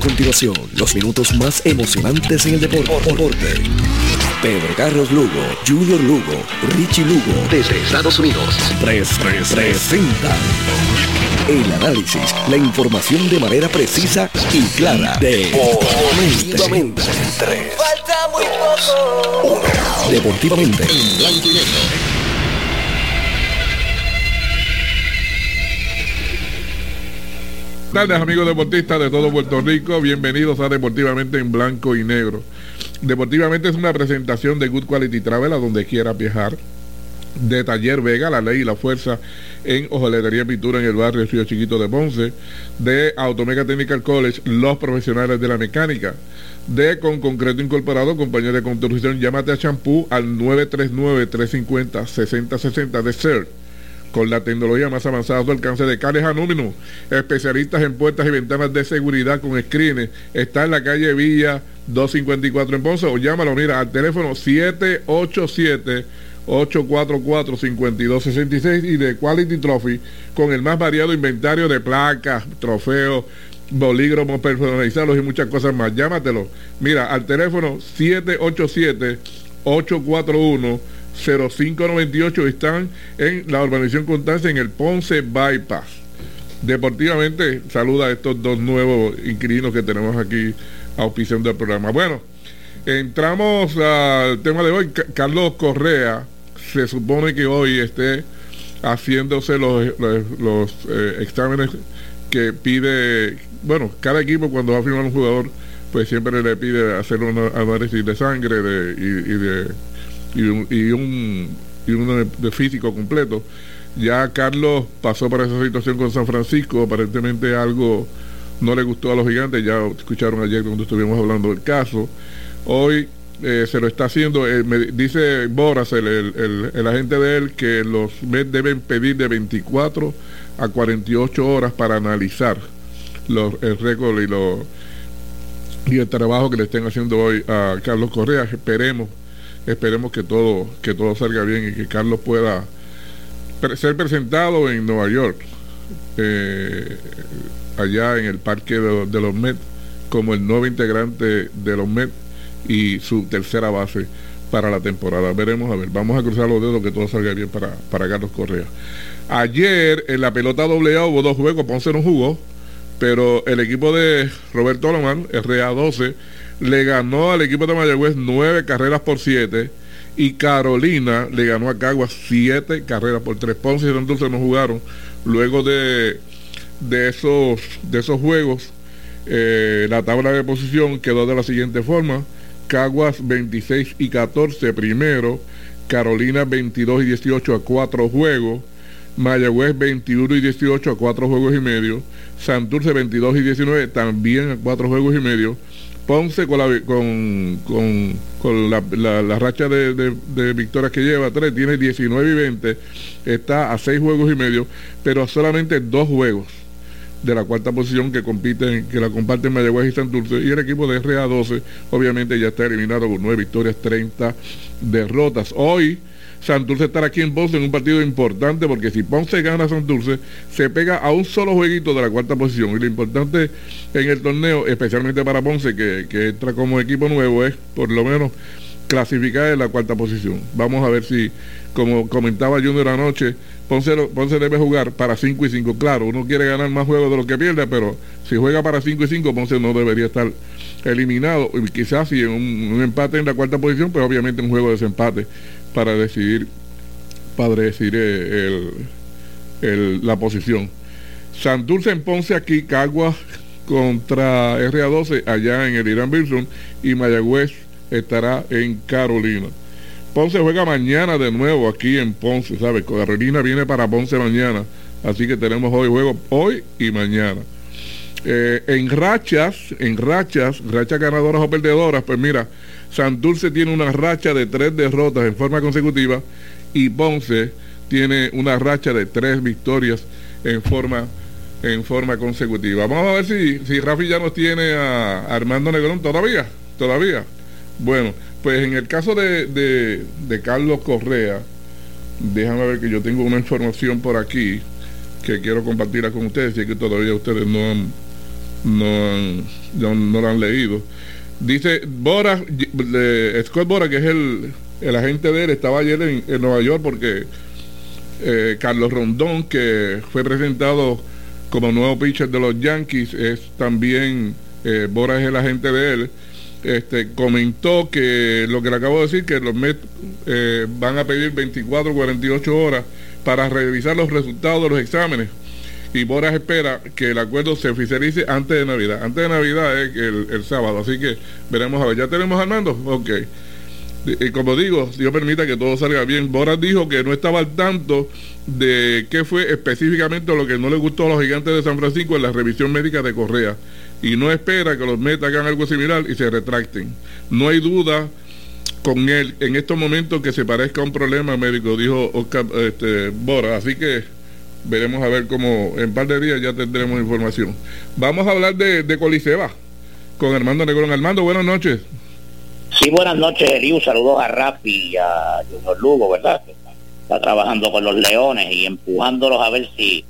Continuación, los minutos más emocionantes en el deporte. Pedro Carlos Lugo, Junior Lugo, Richie Lugo, desde Estados Unidos. 3presenta el análisis, la información de manera precisa y clara. Deportivamente. Falta muy poco. Deportivamente. En blanco y negro. Tardes amigos deportistas de todo Puerto Rico, bienvenidos a Deportivamente en Blanco y Negro. Deportivamente es una presentación de Good Quality Travel a donde quiera viajar. De Taller Vega, la ley y la fuerza en hojelería y pintura en el barrio Río Chiquito de Ponce. De Automega Technical College, los profesionales de la mecánica. De Con Concreto Incorporado, compañía de construcción, llámate a Champú al 939-350-6060 de CERT con la tecnología más avanzada a su alcance de Cales Anúmino, especialistas en puertas y ventanas de seguridad con screenes. Está en la calle Villa 254 en Ponce o llámalo, mira, al teléfono 787 844-5266 y de Quality Trophy con el más variado inventario de placas, trofeos, bolígrafos personalizados y muchas cosas más. Llámatelo. Mira, al teléfono 787 841 0598 están en la urbanización Constancia en el Ponce Bypass. Deportivamente, saluda a estos dos nuevos inquilinos que tenemos aquí auspiciando el programa. Bueno, entramos al tema de hoy. Carlos Correa se supone que hoy esté haciéndose los, los, eh, exámenes que pide, bueno, cada equipo cuando va a firmar un jugador, pues siempre le pide hacer un análisis de sangre y de y un, y un, y uno de, físico completo. Ya Carlos pasó por esa situación con San Francisco, aparentemente algo no le gustó a los gigantes, ya escucharon ayer cuando estuvimos hablando del caso. Hoy eh, se lo está haciendo, eh, me dice Boras, el, el, el, agente de él, que los Mets deben pedir de 24 a 48 horas para analizar los, el récord y, los, y el trabajo que le estén haciendo hoy a Carlos Correa. Esperemos Esperemos que todo, que todo salga bien y que Carlos pueda ser presentado en Nueva York, eh, allá en el parque de, los Mets, como el nuevo integrante de los Mets y su tercera base para la temporada. Veremos, a ver, vamos a cruzar los dedos que todo salga bien para, para Carlos Correa. Ayer en la pelota doble hubo dos juegos, Ponce no jugó, pero el equipo de Roberto Lomán, RA12, le ganó al equipo de Mayagüez nueve carreras por siete y Carolina le ganó a Caguas siete carreras por tres. Ponce y Santurce no jugaron. Luego de, de, esos, de esos juegos, eh, la tabla de posición quedó de la siguiente forma. Caguas 26 y 14 primero, Carolina 22 y 18 a cuatro juegos, Mayagüez 21 y 18 a cuatro juegos y medio, Santurce 22 y 19 también a cuatro juegos y medio, Ponce con la, con, con, la, racha de, victorias que lleva, tres, tiene 19 y 20, está a seis juegos y medio, pero solamente dos juegos de la cuarta posición que compiten, que la comparten Mayagüez y Santurce, y el equipo de RA12 obviamente ya está eliminado con nueve victorias, 30 derrotas. Hoy Santurce estará aquí en Ponce en un partido importante porque si Ponce gana Santurce, se pega a un solo jueguito de la cuarta posición. Y lo importante en el torneo, especialmente para Ponce, que, entra como equipo nuevo, es por lo menos clasificar en la cuarta posición. Vamos a ver si, como comentaba Junior anoche, Ponce, Ponce debe jugar para 5 y 5. Claro, uno quiere ganar más juegos de lo que pierde, pero si juega para 5 y 5, Ponce no debería estar eliminado. Y quizás si en un, empate en la cuarta posición, pues obviamente un juego de desempate para decidir, para decidir eh, el, la posición. Santurce en Ponce aquí, Cagua contra RA12 allá en el Irán Bilson y Mayagüez estará en Carolina. Ponce juega mañana de nuevo aquí en Ponce, ¿sabes? Carolina viene para Ponce mañana, así que tenemos hoy juego hoy y mañana. Eh, en rachas, en rachas, rachas ganadoras o perdedoras, pues mira, Santurce tiene una racha de tres derrotas en forma consecutiva y Ponce tiene una racha de tres victorias en forma en forma consecutiva. Vamos a ver si, si Rafi ya nos tiene a Armando Negrón todavía, todavía. Bueno, pues en el caso de, de, Carlos Correa, déjame ver que yo tengo una información por aquí que quiero compartirla con ustedes, y que todavía ustedes no han no, no, lo han leído. Dice Bora, Scott Bora, que es el, el, agente de él, estaba ayer en, Nueva York porque eh, Carlos Rondón, que fue presentado como nuevo pitcher de los Yankees, es también, eh, Bora es el agente de él, este, comentó que lo que le acabo de decir, que los Mets eh, van a pedir 24 48 horas para revisar los resultados de los exámenes y Boras espera que el acuerdo se oficialice antes de Navidad. Antes de Navidad es el, sábado, así que veremos a ver. ¿Ya tenemos Armando? Ok. Y como digo, Dios permita que todo salga bien. Boras dijo que no estaba al tanto de qué fue específicamente lo que no le gustó a los gigantes de San Francisco en la revisión médica de Correa. Y no espera que los Mets hagan algo similar y se retracten. No hay duda con él en estos momentos que se parezca a un problema médico, dijo Oscar este, Boras. Así que veremos a ver cómo en par de días ya tendremos información. Vamos a hablar de, de Coliseba con Armando Negrón. Armando, buenas noches. Sí, buenas noches, Eliu. Saludos a Rafi y a Junior Lugo, ¿verdad? Está trabajando con los Leones y empujándolos a ver si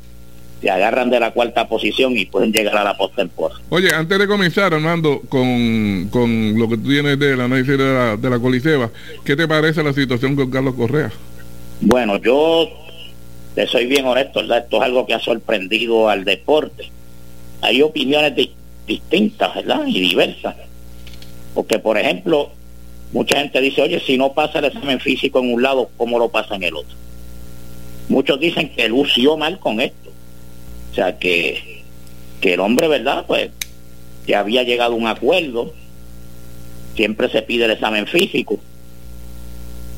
se agarran de la cuarta posición y pueden llegar a la postemporada. Oye, antes de comenzar, Armando, con, con lo que tú tienes del análisis de la, de la Coliseba, ¿qué te parece la situación con Carlos Correa? Bueno, yo te soy bien honesto, ¿verdad? Esto es algo que ha sorprendido al deporte. Hay opiniones distintas, ¿verdad? Y diversas. Porque, por ejemplo, mucha gente dice, oye, si no pasa el examen físico en un lado, ¿cómo lo pasa en el otro? Muchos dicen que lució mal con esto. O sea, que, que el hombre, ¿verdad? Pues ya había llegado a un acuerdo. Siempre se pide el examen físico.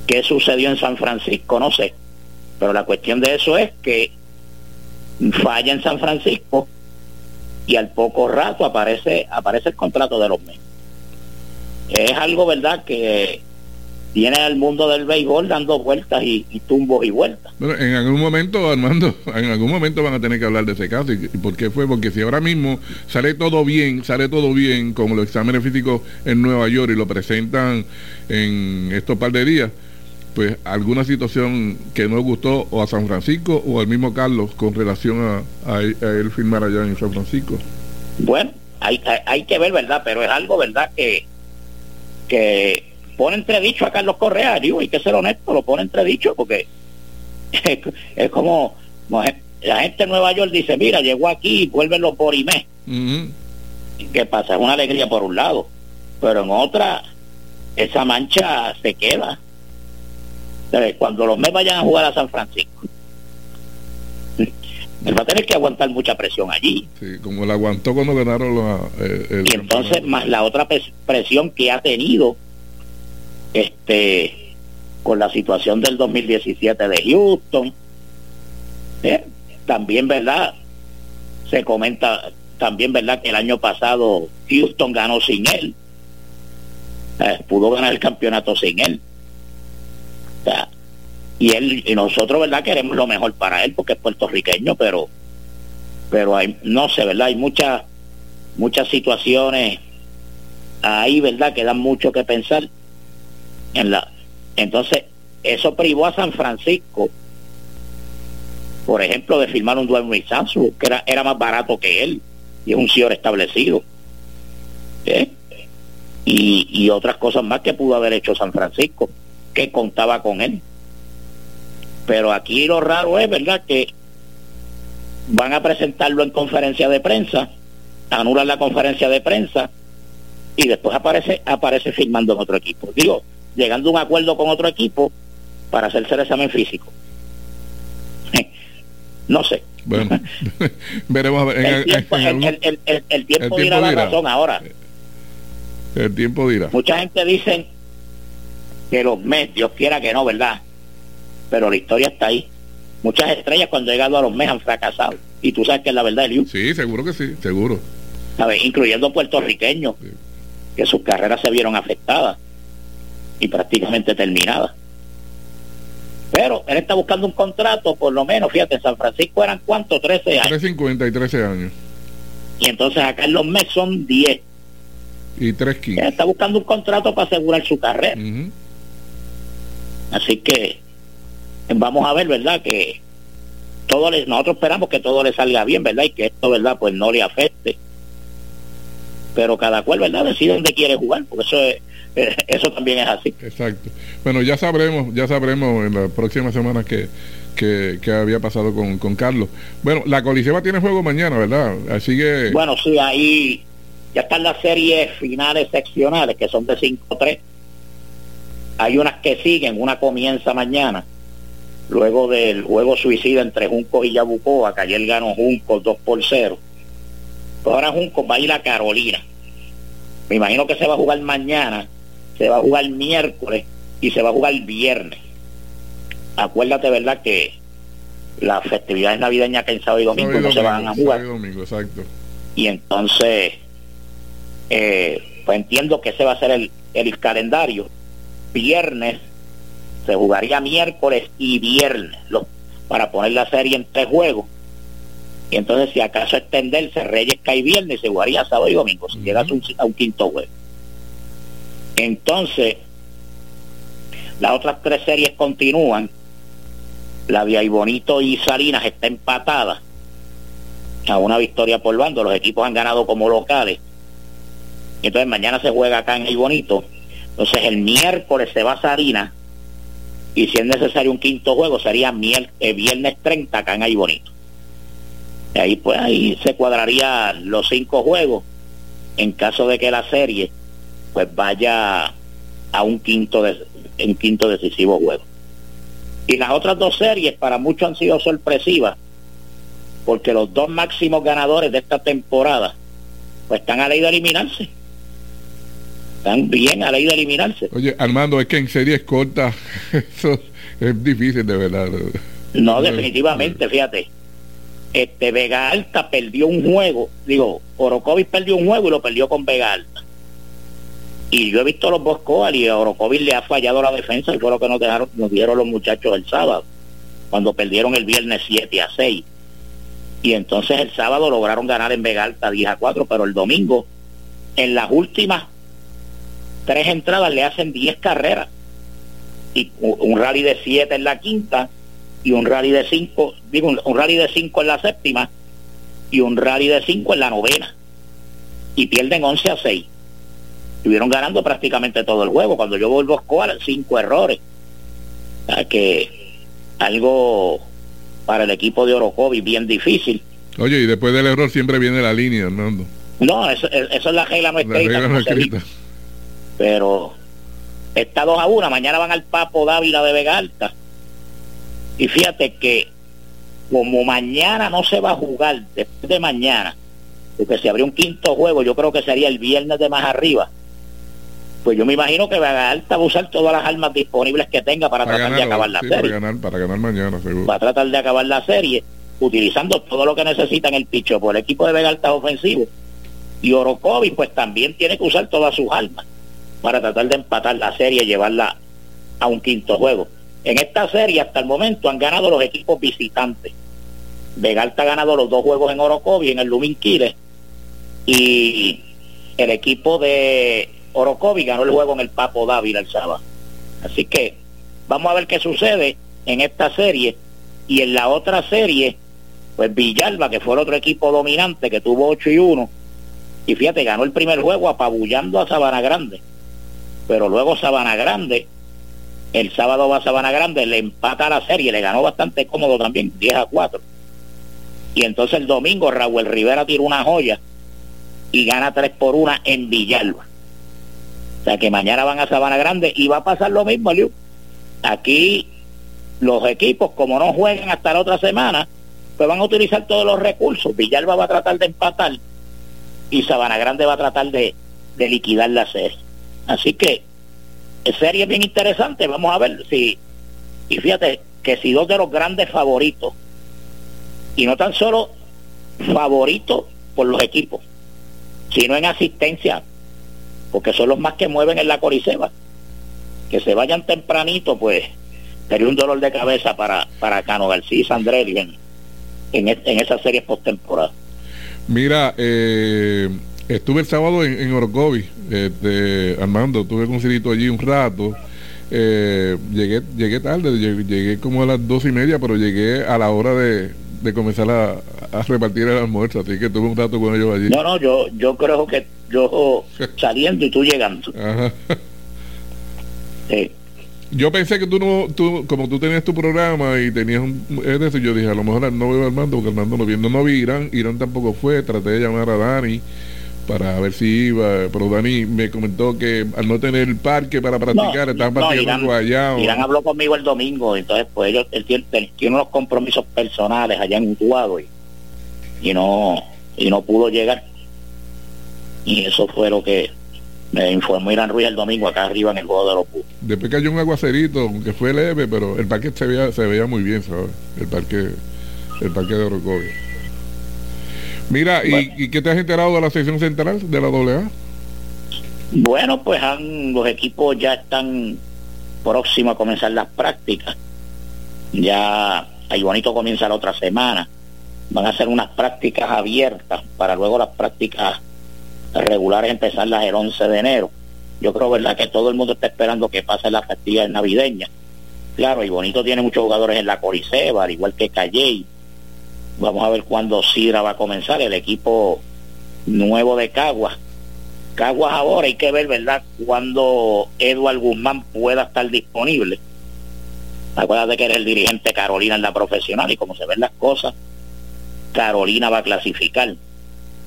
¿Qué sucedió en San Francisco? No sé. Pero la cuestión de eso es que falla en San Francisco y al poco rato aparece aparece el contrato de los meses. Es algo, ¿verdad?, que tiene al mundo del béisbol dando vueltas y, tumbos y vueltas. Bueno, en algún momento, Armando, en algún momento van a tener que hablar de ese caso. ¿Y, por qué fue? Porque si ahora mismo sale todo bien, sale todo bien con los exámenes físicos en Nueva York y lo presentan en estos par de días, pues alguna situación que no gustó o a San Francisco o al mismo Carlos con relación a, él firmar allá en San Francisco. Bueno, hay, hay, que ver, ¿verdad? Pero es algo, ¿verdad? Que, que pone entredicho a Carlos Correa, digo, hay que ser honesto, lo pone entredicho porque es, como, la gente de Nueva York dice, mira, llegó aquí, vuélvelo por IME. ¿Qué pasa? Es una alegría por un lado, pero en otra, esa mancha se queda cuando los Mets vayan a jugar a San Francisco, él va a tener que aguantar mucha presión allí. Sí, como la aguantó cuando ganaron los... Eh, y entonces, más la otra presión que ha tenido este con la situación del 2017 de Houston. ¿eh? También, ¿verdad? Se comenta también, ¿verdad? Que el año pasado Houston ganó sin él. Eh, pudo ganar el campeonato sin él y él y nosotros, ¿verdad? Queremos lo mejor para él porque es puertorriqueño, pero pero hay no sé, ¿verdad? Hay muchas muchas situaciones ahí, ¿verdad? Que dan mucho que pensar en la entonces eso privó a San Francisco por ejemplo, de firmar un dueño Sansu, que era, era más barato que él, y es un señor establecido. ¿eh? Y, y otras cosas más que pudo haber hecho San Francisco que contaba con él. Pero aquí lo raro es, ¿verdad?, que van a presentarlo en conferencia de prensa, anulan la conferencia de prensa y después aparece aparece firmando en otro equipo. Digo, llegando a un acuerdo con otro equipo para hacerse el examen físico. no sé. Bueno, veremos a ver. el, tiempo, el, tiempo, dirá la razón ahora. El tiempo dirá. Mucha gente dice que los Mets, Dios quiera que no, ¿verdad? Pero la historia está ahí. Muchas estrellas cuando han llegado a los Mets han fracasado. Y tú sabes que es la verdad, Eliu. Sí, seguro que sí, seguro. ¿Sabes? Incluyendo puertorriqueños, que sus carreras se vieron afectadas y prácticamente terminadas. Pero él está buscando un contrato, por lo menos, fíjate, en San Francisco eran cuántos, 13 años. 350 y 13 años. Y entonces acá en los Mets son 10. Y 315. Él está buscando un contrato para asegurar su carrera. Así que vamos a ver, ¿verdad? Que todo nosotros esperamos que todo le salga bien, ¿verdad? Y que esto, ¿verdad? Pues no le afecte pero cada cual, ¿verdad? Decide dónde quiere jugar, porque eso es, eso también es así. Exacto. Bueno, ya sabremos, ya sabremos en las próximas semanas que, que, había pasado con, con, Carlos. Bueno, la Coliseba tiene juego mañana, ¿verdad? Así que... Bueno, sí, ahí ya están las series finales seccionales, que son de 5-3. Hay unas que siguen, una comienza mañana, luego del juego suicida entre Junco y Yabucoa, que ayer ganó Junco 2 por 0. Ahora Junco va a ir a Carolina. Me imagino que se va a jugar mañana, se va a jugar miércoles y se va a jugar viernes acuérdate, ¿verdad? Que las festividades navideñas que en sábado y domingo no se van a jugar. Y entonces, eh, pues entiendo que ese va a ser el, el calendario. Viernes se jugaría miércoles y viernes para poner la serie en tres juegos. Y entonces, si acaso extenderse, Reyes cae viernes, se jugaría sábado y domingo, si llegas a un, a un quinto juego. Entonces, las otras tres series continúan la Vía y Bonito y Salinas está empatada a una victoria por bando. Los equipos han ganado como locales. Entonces mañana se juega acá en Bonito. Entonces el miércoles se va a Salinas y si es necesario un quinto juego sería el eh, viernes 30 acá en Bonito. Y ahí pues ahí se cuadraría los cinco juegos en caso de que la serie pues vaya a un quinto de, un quinto decisivo juego. Y las otras dos series para muchos han sido sorpresivas, porque los dos máximos ganadores de esta temporada pues están a ley de eliminarse. Están bien a ley de eliminarse. Oye, Armando, es que en series cortas eso es difícil de verdad. No, definitivamente, fíjate. Este Vega Alta perdió un juego, digo, Orocovis perdió un juego y lo perdió con Vega Alta. Y yo he visto los Boscoal y a Orocovis le ha fallado la defensa y fue lo que nos, dejaron, nos dieron los muchachos el sábado, cuando perdieron el viernes 7 a 6. Y entonces el sábado lograron ganar en Vegalta 10 a 4, pero el domingo, en las últimas tres entradas, le hacen 10 carreras. Y un rally de 7 en la quinta y un rally de 5, digo, un rally de 5 en la séptima y un rally de 5 en la novena. Y pierden 11 a 6 estuvieron ganando prácticamente todo el juego. Cuando yo vuelvo a escolar, cinco errores. O que algo para el equipo de Orocovi bien difícil. Oye, y después del error siempre viene la línea, Hernando. No, eso, es la regla no escrita. Pero está dos a una, mañana van al Papo Dávila de Vega Alta. Y fíjate que como mañana no se va a jugar, después de mañana, porque si habría un quinto juego, yo creo que sería el viernes de más arriba pues yo me imagino que Vega Alta va a usar todas las armas disponibles que tenga para, tratar de acabar la serie. Para ganar, para ganar mañana, seguro. Va a tratar de acabar la serie utilizando todo lo que necesita en el picho por el equipo de Vega Alta ofensivo. Y Orocovi pues también tiene que usar todas sus armas para tratar de empatar la serie y llevarla a un quinto juego. En esta serie hasta el momento han ganado los equipos visitantes. Vega Alta ha ganado los dos juegos en Orocovi, en el Lumin y el equipo de Orocovi ganó el juego en el Papo Dávila el sábado. Así que vamos a ver qué sucede en esta serie. Y en la otra serie, pues Villalba, que fue el otro equipo dominante, que tuvo 8 y 1. Y fíjate, ganó el primer juego apabullando a Sabana Grande. Pero luego Sabana Grande, el sábado va Sabana Grande, le empata la serie, le ganó bastante cómodo también, 10 a 4. Y entonces el domingo Raúl Rivera tiró una joya y gana 3 por 1 en Villalba. O sea que mañana van a Sabana Grande y va a pasar lo mismo, Liu. Aquí los equipos, como no juegan hasta la otra semana, pues van a utilizar todos los recursos. Villalba va a tratar de empatar y Sabana Grande va a tratar de, liquidar la serie. Así que serie bien interesante. Vamos a ver si. Y fíjate que si dos de los grandes favoritos, y no tan solo favoritos por los equipos, sino en asistencia porque son los más que mueven en la Coriseba. Que se vayan tempranito, pues sería un dolor de cabeza para, para Cano García y Sandrelli en, en, en esa serie postemporada. Mira, eh, estuve el sábado en, en Orocovi, este, Armando, tuve un allí un rato. Eh, llegué llegué tarde, llegué, como a las dos y media, pero llegué a la hora de, de comenzar a, a, repartir el almuerzo, así que tuve un rato con ellos allí. No, no, yo, yo creo que yo saliendo y tú llegando. Ajá. Yo pensé que tú no, tú, como tú tenías tu programa y tenías un, es decir, yo dije, a lo mejor no veo a Armando porque Armando no viendo, no vi Irán, Irán tampoco fue, traté de llamar a Dani para ver si iba, pero Dani me comentó que al no tener el parque para practicar, estaban practicando allá. Irán habló conmigo el domingo, entonces pues ellos, él, tiene unos compromisos personales allá en Utuado y, y no, y no pudo llegar. Y eso fue lo que me informó Irán Ruiz el domingo acá arriba en el juego de los Putos. Después cayó un aguacerito, aunque fue leve, pero el parque se veía, se veía muy bien, ¿sabes? El parque, el parque de Orocovio. Mira, ¿y, qué te has enterado de la sección central de la AA? Bueno, pues han, los equipos ya están próximos a comenzar las prácticas. Ya ahí bonito comienza la otra semana. Van a hacer unas prácticas abiertas para luego las prácticas regulares empezarlas el 11 de enero. Yo creo, ¿verdad?, que todo el mundo está esperando que pase la festividad navideña. Claro, y Bonito tiene muchos jugadores en la Coriseba, al igual que Calley. Vamos a ver cuándo Sidra va a comenzar, el equipo nuevo de Caguas. Caguas ahora hay que ver, ¿verdad?, cuando Eduard Guzmán pueda estar disponible. Acuérdate que eres el dirigente Carolina en la profesional y como se ven las cosas, Carolina va a clasificar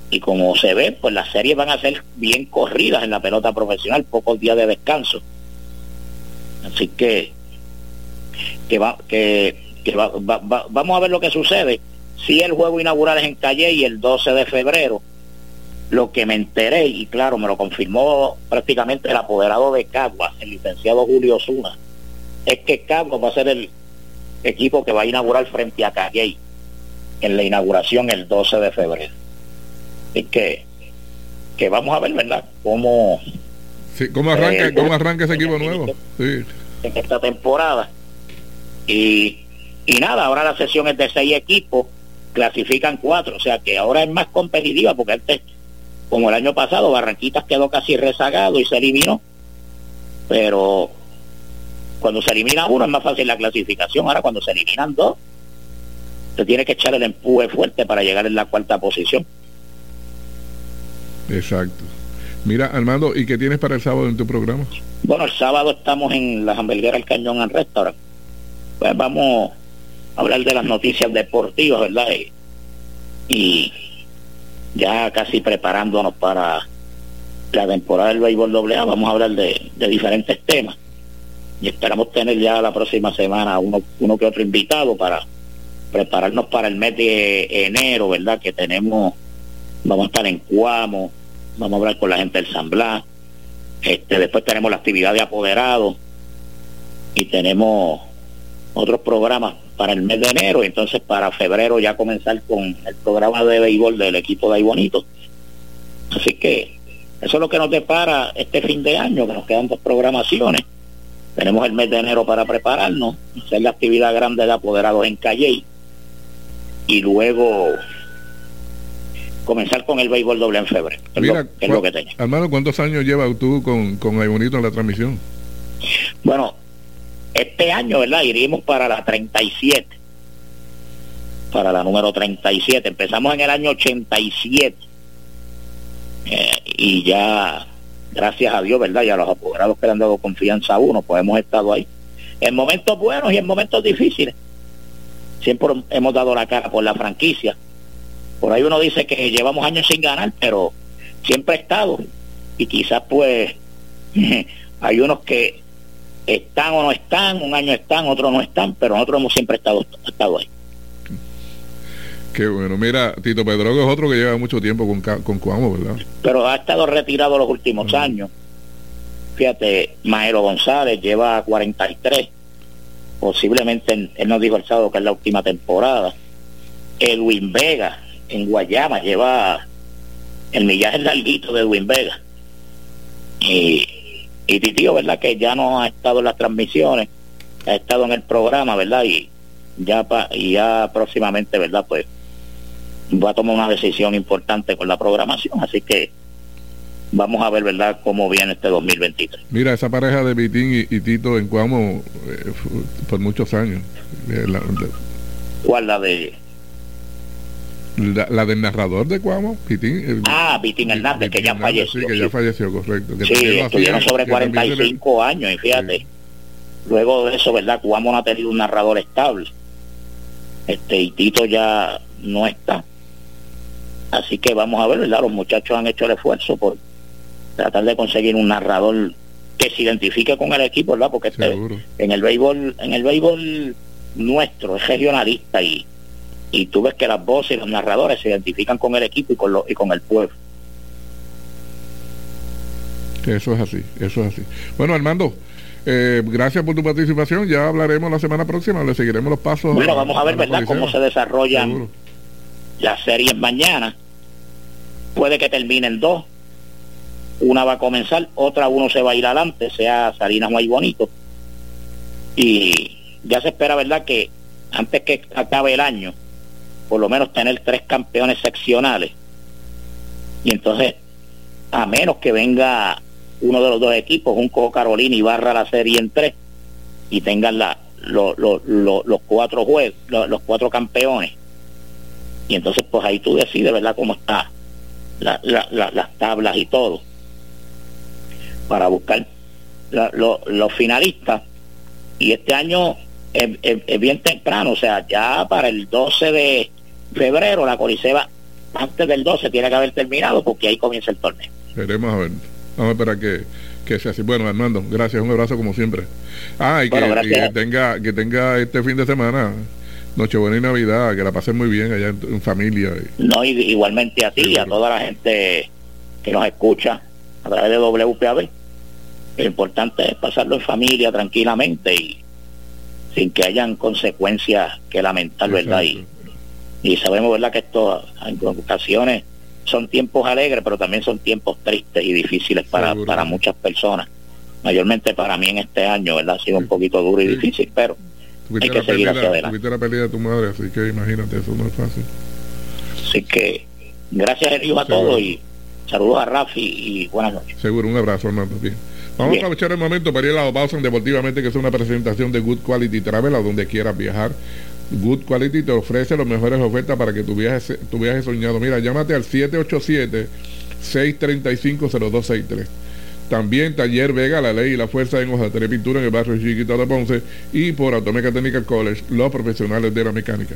y como se ve, pues las series van a ser bien corridas en la pelota profesional, pocos días de descanso. Así que que va que, vamos a ver lo que sucede. Si el juego inaugural es en Calle y el 12 de febrero, lo que me enteré, y claro, me lo confirmó prácticamente el apoderado de Caguas, el licenciado Julio Zuna, es que Caguas va a ser el equipo que va a inaugurar frente a Calle en la inauguración el 12 de febrero que, que vamos a ver, ¿verdad? Cómo, cómo, arranca, eh, cómo arranca ese equipo nuevo. En esta temporada. Y, y nada, ahora la sesión es de seis equipos, clasifican cuatro, o sea que ahora es más competitiva porque antes, como el año pasado, Barranquitas quedó casi rezagado y se eliminó. Pero cuando se elimina uno es más fácil la clasificación, ahora cuando se eliminan dos, se tiene que echar el empuje fuerte para llegar en la cuarta posición. Exacto. Mira, Armando, ¿y qué tienes para el sábado en tu programa? Bueno, el sábado estamos en la hamburguera El Cañón al Restaurant. Pues vamos hablar de las noticias deportivas, ¿verdad? Y, ya casi preparándonos para la temporada del béisbol doble A, vamos a hablar de, diferentes temas. Y esperamos tener ya la próxima semana uno, uno que otro invitado para prepararnos para el mes de enero, ¿verdad? Que tenemos vamos a estar en Cuamo, vamos a hablar con la gente del San Blas, este, después tenemos la actividad de apoderados y tenemos otros programas para el mes de enero entonces para febrero ya comenzar con el programa de béisbol del equipo de Ahí Así que eso es lo que nos depara este fin de año, que nos quedan dos programaciones. Tenemos el mes de enero para prepararnos, hacer la actividad grande de apoderados en Calle y luego comenzar con el béisbol doble en febrero. Es, lo, que tengo. Hermano, ¿cuántos años llevas tú con, con Bonito en la transmisión? Bueno, este año, ¿verdad? Iríamos para la 37. Para la número 37. Empezamos en el año 87. Eh, y ya, gracias a Dios, ¿verdad? Y a los apoderados que le han dado confianza a uno, pues hemos estado ahí. En momentos buenos y en momentos difíciles. Siempre hemos dado la cara por la franquicia por ahí uno dice que llevamos años sin ganar, pero siempre he estado. Y quizás pues hay unos que están o no están, un año están, otros no están, pero nosotros hemos siempre estado, estado ahí. Qué bueno. Mira, Tito Pedro es otro que lleva mucho tiempo con, con Cuamo, ¿verdad? Pero ha estado retirado los últimos años. Fíjate, Maelo González lleva 43. Posiblemente él nos dijo el sábado que es la última temporada. Edwin Vega en Guayama, lleva el millaje larguito de Edwin Vega. Y, y tío, ¿verdad? Que ya no ha estado en las transmisiones, ha estado en el programa, ¿verdad? Y ya, y ya próximamente, ¿verdad? Pues va a tomar una decisión importante con la programación, así que vamos a ver, ¿verdad?, cómo viene este 2023. Mira, esa pareja de Vitín y, Tito en Cuamo eh, por muchos años. ¿Cuál la de La, del narrador de Cuamo, Pitín. ah, Pitín Hernández, que ya falleció. Sí, que ya falleció, correcto. Que sí, estuvieron sobre 45 años, y fíjate. Luego de eso, ¿verdad? Cuamo no ha tenido un narrador estable. Este, y Tito ya no está. Así que vamos a ver, ¿verdad? Los muchachos han hecho el esfuerzo por tratar de conseguir un narrador que se identifique con el equipo, ¿verdad? Porque este, en el béisbol, en el béisbol nuestro es regionalista y, y tú ves que las voces y los narradores se identifican con el equipo y con, lo, y con el pueblo. Eso es así, eso es así. Bueno, Armando, eh, gracias por tu participación. Ya hablaremos la semana próxima, le seguiremos los pasos. Bueno, vamos a ver, ¿verdad?, cómo se desarrollan las series mañana. Puede que terminen dos. Una va a comenzar, otra uno se va a ir adelante, sea Salinas muy Bonito. Y ya se espera, ¿verdad?, que antes que acabe el año, por lo menos tener tres campeones seccionales. Y entonces, a menos que venga uno de los dos equipos, un Cojo Carolina y barra la serie en tres, y tengan la, los cuatro juegos, los cuatro campeones. Y entonces, pues ahí tú decides, ¿verdad?, cómo está las tablas y todo, para buscar los finalistas. Y este año es, bien temprano, o sea, ya para el 12 de febrero la Coliseba, antes del 12 tiene que haber terminado porque ahí comienza el torneo. Veremos a ver, vamos a esperar que, que sea así. Bueno, Armando, gracias, un abrazo como siempre. Ah, y, que, tenga, que tenga este fin de semana Nochebuena y Navidad, que la pasen muy bien allá en, familia. No, igualmente a ti y a toda la gente que nos escucha a través de WPAB. Lo importante es pasarlo en familia tranquilamente y sin que hayan consecuencias que lamentar, ¿verdad? Y, y sabemos, ¿verdad?, que esto en ocasiones son tiempos alegres, pero también son tiempos tristes y difíciles para, para muchas personas. Mayormente para mí en este año, ¿verdad? Ha sido un poquito duro y difícil, pero hay que seguir hacia adelante. Tuviste la pérdida de tu madre, así que imagínate, eso no es fácil. Así que gracias a todos y saludos a Rafi y buenas noches. Seguro, un abrazo, Armando. Bien. Vamos a aprovechar el momento para ir a la pausa Deportivamente, que es una presentación de Good Quality Travel, a donde quieras viajar. Good Quality te ofrece las mejores ofertas para que tu viaje, tu viaje soñado. Mira, llámate al 787-635-0263. También Taller Vega, la ley y la fuerza en de pintura en el barrio Chiquito de Ponce y por Automeca Technical College, los profesionales de la mecánica.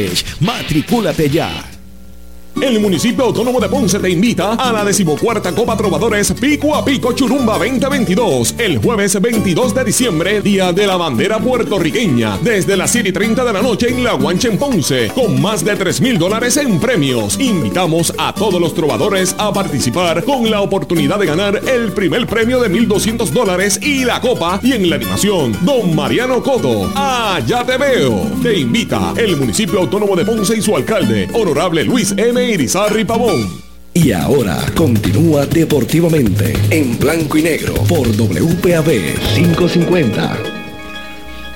Matricúlate ya. El municipio autónomo de Ponce te invita a la decimocuarta Copa Trovadores Pico a Pico Churumba 2022, el jueves 22 de diciembre, día de la bandera puertorriqueña, desde las 7 y 30 de la noche en La Guancha en Ponce, con más de 3 mil dólares en premios. Invitamos a todos los trovadores a participar con la oportunidad de ganar el primer premio de 1.200 dólares y la copa y en la animación, Don Mariano Coto. Allá te veo. Te invita el municipio autónomo de Ponce y su alcalde, honorable Luis M. Irizarri Pavón. Y ahora continúa deportivamente en blanco y negro por WPAB 550.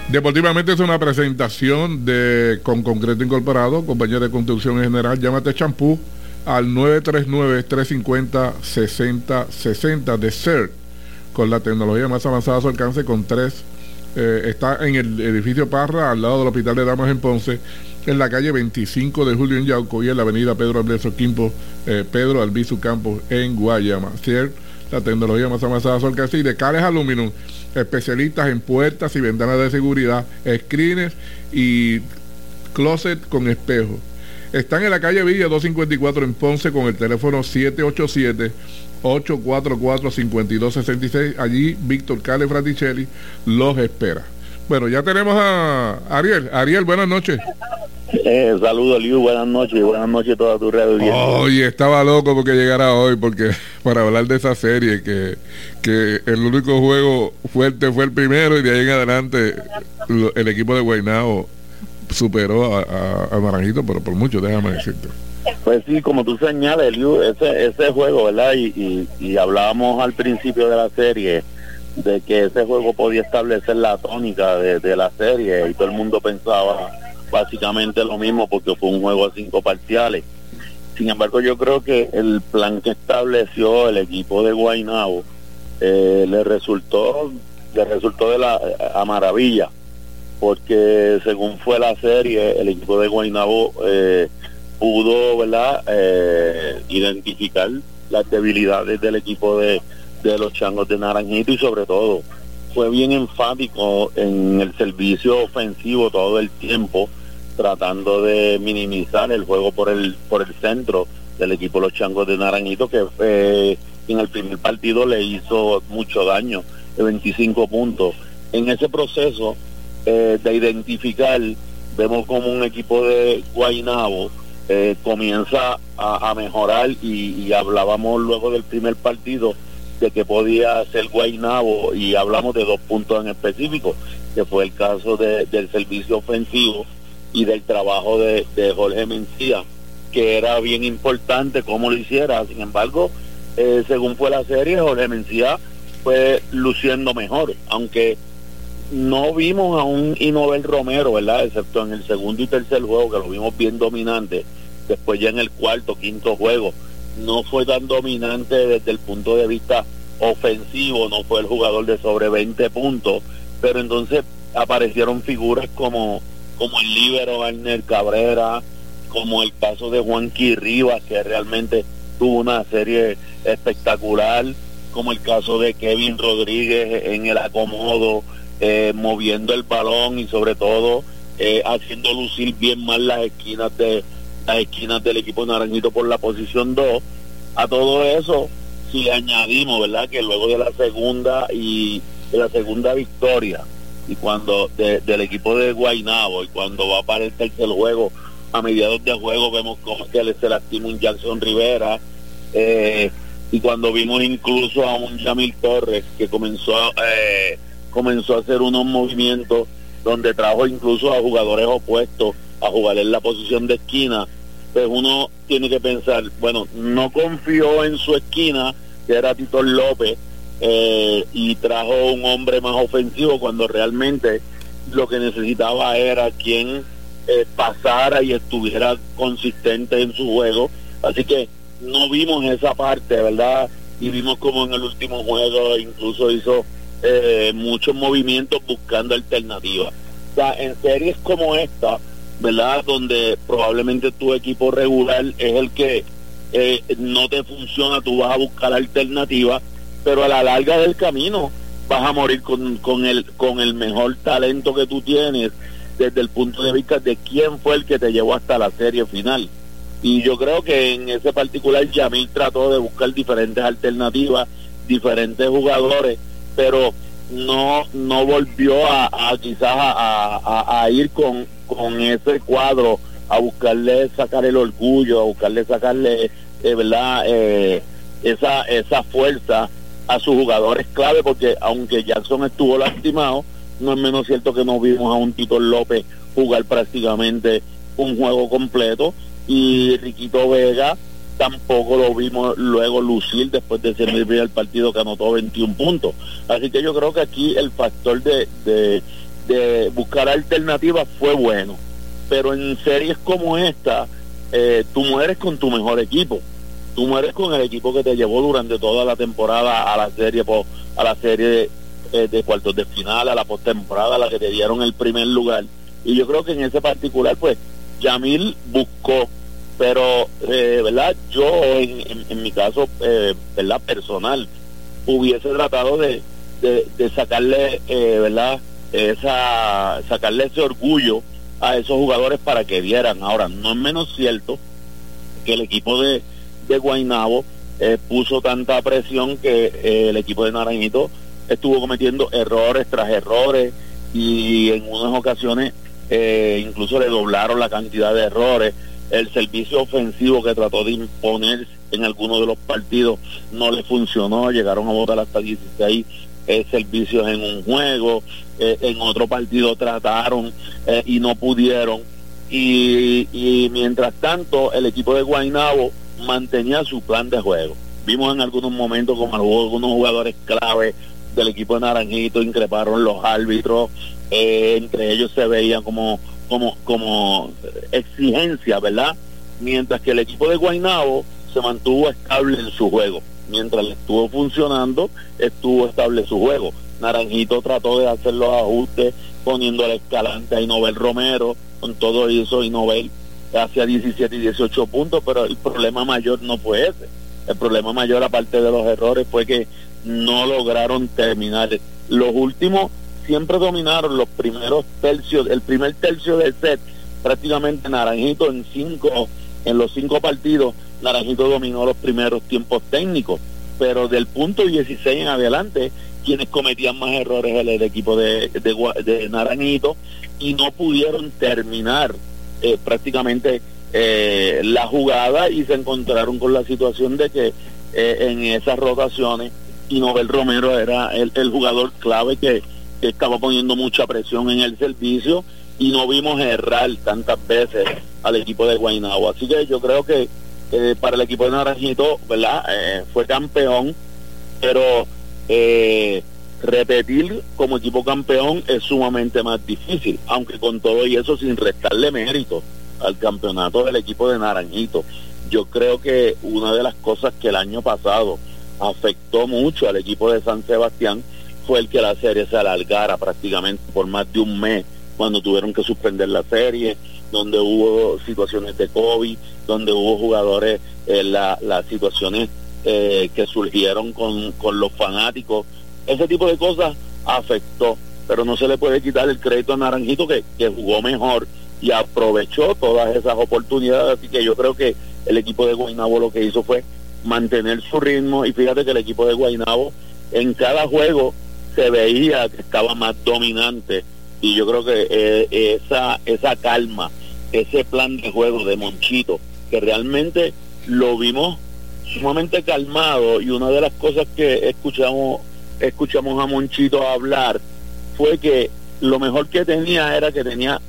Deportivamente es una presentación de Con Concreto Incorporado, compañía de construcción en general. Llámate champú al 939-350-6060 de CERT con la tecnología más avanzada a su alcance con tres. Eh, está en el edificio Parra, al lado del Hospital de Damas en Ponce, en la calle 25 de Julio en Yauco y en la avenida Pedro Alberto Quimpo, eh, Pedro Albizu Campos en Guayama. La tecnología más avanzada alcance y de Cales Aluminum, especialistas en puertas y ventanas de seguridad, screens y closet con espejo. Están en la calle Villa 254 en Ponce con el teléfono 787 844-5266. Allí Víctor Cale Fraticelli los espera. Bueno, ya tenemos a Ariel. Ariel, buenas noches. Eh, saludos, Liu, buenas noches, buenas noches a toda tu red. Oye, estaba loco porque llegara hoy, porque para hablar de esa serie, que, que el único juego fuerte fue el primero y de ahí en adelante el equipo de Guaynao superó a, a, Naranjito, pero por mucho, déjame decirte. Pues sí, como tú señalas, Liu, ese, ese juego, ¿verdad? Y, y, hablábamos al principio de la serie de que ese juego podía establecer la tónica de, de la serie y todo el mundo pensaba básicamente lo mismo porque fue un juego a cinco parciales. Sin embargo, yo creo que el plan que estableció el equipo de Guaynabo eh, le resultó le resultó de la a maravilla porque según fue la serie el equipo de Guaynabo eh, pudo verdad eh, identificar las debilidades del equipo de, de los changos de Naranjito y sobre todo fue bien enfático en el servicio ofensivo todo el tiempo tratando de minimizar el juego por el por el centro del equipo Los Changos de Naranjito que en el primer partido le hizo mucho daño de 25 puntos. En ese proceso eh, de identificar vemos como un equipo de Guainabo eh, comienza a, mejorar y, hablábamos luego del primer partido de que podía ser Guainabo y hablamos de dos puntos en específico que fue el caso del servicio ofensivo y del trabajo de, Jorge Mencía, que era bien importante cómo lo hiciera. Sin embargo, eh, según fue la serie, Jorge Mencía fue luciendo mejor, aunque no vimos a un Inobel Romero, ¿verdad? Excepto en el segundo y tercer juego, que lo vimos bien dominante. Después ya en el cuarto, quinto juego, no fue tan dominante desde el punto de vista ofensivo, no fue el jugador de sobre 20 puntos, pero entonces aparecieron figuras como como el líbero Arner Cabrera, como el caso de Juanqui Rivas, que realmente tuvo una serie espectacular, como el caso de Kevin Rodríguez en el acomodo, eh, moviendo el balón y sobre todo eh, haciendo lucir bien mal las esquinas de las esquinas del equipo naranjito por la posición 2. A todo eso, si añadimos, ¿verdad? Que luego de la segunda y de la segunda victoria y cuando del equipo de Guainabo y cuando va para el tercer juego a mediados de juego vemos cómo que se lastima un Jackson Rivera eh, y cuando vimos incluso a un Yamil Torres que comenzó eh, comenzó a hacer unos movimientos donde trajo incluso a jugadores opuestos a jugar en la posición de esquina pues uno tiene que pensar bueno no confió en su esquina que era Tito López eh, y trajo un hombre más ofensivo cuando realmente lo que necesitaba era quien eh, pasara y estuviera consistente en su juego. Así que no vimos esa parte, ¿verdad? Y vimos como en el último juego incluso hizo eh, muchos movimientos buscando alternativas. O sea, en series como esta, ¿verdad? Donde probablemente tu equipo regular es el que no te funciona, tú vas a buscar alternativas pero a la larga del camino vas a morir con, con, el, con el mejor talento que tú tienes desde el punto de vista de quién fue el que te llevó hasta la serie final. Y yo creo que en ese particular Yamil trató de buscar diferentes alternativas, diferentes jugadores, pero no no volvió a, quizás a, ir con, con ese cuadro a buscarle sacar el orgullo, a buscarle sacarle, eh, ¿verdad? Eh, esa, esa fuerza a sus jugadores clave, porque aunque Jackson estuvo lastimado, no es menos cierto que no vimos a un Tito López jugar prácticamente un juego completo y Riquito Vega tampoco lo vimos luego lucir después de el primer partido que anotó 21 puntos. Así que yo creo que aquí el factor de, de, buscar alternativas fue bueno. Pero en series como esta, eh, tú mueres con tu mejor equipo. Tú mueres con el equipo que te llevó durante toda la temporada a la serie a la serie de, eh, de cuartos de final, a la postemporada, a la que te dieron el primer lugar. Y yo creo que en ese particular, pues, Yamil buscó pero eh, verdad yo en, mi caso eh, verdad personal hubiese tratado de, de, sacarle eh, verdad esa sacarle ese orgullo a esos jugadores para que vieran. Ahora no es menos cierto que el equipo de, de Guainabo eh, puso tanta presión que el equipo de Naranjito estuvo cometiendo errores tras errores y en unas ocasiones incluso le doblaron la cantidad de errores el servicio ofensivo que trató de imponer en algunos de los partidos no le funcionó, llegaron a votar hasta 16 eh, servicios en un juego, eh, en otro partido trataron eh, y no pudieron. Y, y mientras tanto, el equipo de Guaynabo mantenía su plan de juego. Vimos en algunos momentos como algunos jugadores clave del equipo de Naranjito increparon los árbitros, entre ellos se veían como como, como exigencia, ¿verdad? Mientras que el equipo de Guaynabo se mantuvo estable en su juego. Mientras estuvo funcionando, estuvo estable su juego. Naranjito trató de hacer los ajustes poniendo el escalante a Inobel Romero, con todo eso Inobel hacia 17 y 18 puntos, pero el problema mayor no fue ese. El problema mayor, aparte de los errores, fue que no lograron terminar. Los últimos siempre dominaron los primeros tercios, el primer tercio del set, prácticamente Naranjito en cinco, en los cinco partidos, Naranjito dominó los primeros tiempos técnicos, pero del punto 16 en adelante, quienes cometían más errores era el equipo de, de, Naranjito y no pudieron terminar eh, prácticamente eh, la jugada y se encontraron con la situación de que eh, en esas rotaciones y Nobel Romero era el, el jugador clave que estaba poniendo mucha presión en el servicio y no vimos errar tantas veces al equipo de Guaynabo. Así que yo creo que para el equipo de Naranjito, ¿verdad? Eh, fue campeón, pero eh, repetir como equipo campeón es sumamente más difícil, aunque con todo y eso sin restarle mérito al campeonato del equipo de Naranjito. Yo creo que una de las cosas que el año pasado afectó mucho al equipo de San Sebastián fue el que la serie se alargara prácticamente por más de un mes cuando tuvieron que suspender la serie, donde hubo situaciones de COVID, donde hubo jugadores, eh, las situaciones eh, que surgieron con, con los fanáticos. Ese tipo de cosas afectó, pero no se le puede quitar el crédito a Naranjito que, que jugó mejor y aprovechó todas esas oportunidades. Así que yo creo que el equipo de Guaynabo lo que hizo fue mantener su ritmo y fíjate que el equipo de Guaynabo en cada juego se veía que estaba más dominante. Y yo creo que eh, esa esa calma ese plan de juego de Monchito que realmente lo vimos sumamente calmado. Y una de las cosas que escuchamos escuchamos a Monchito hablar fue que lo mejor que tenía era que tenía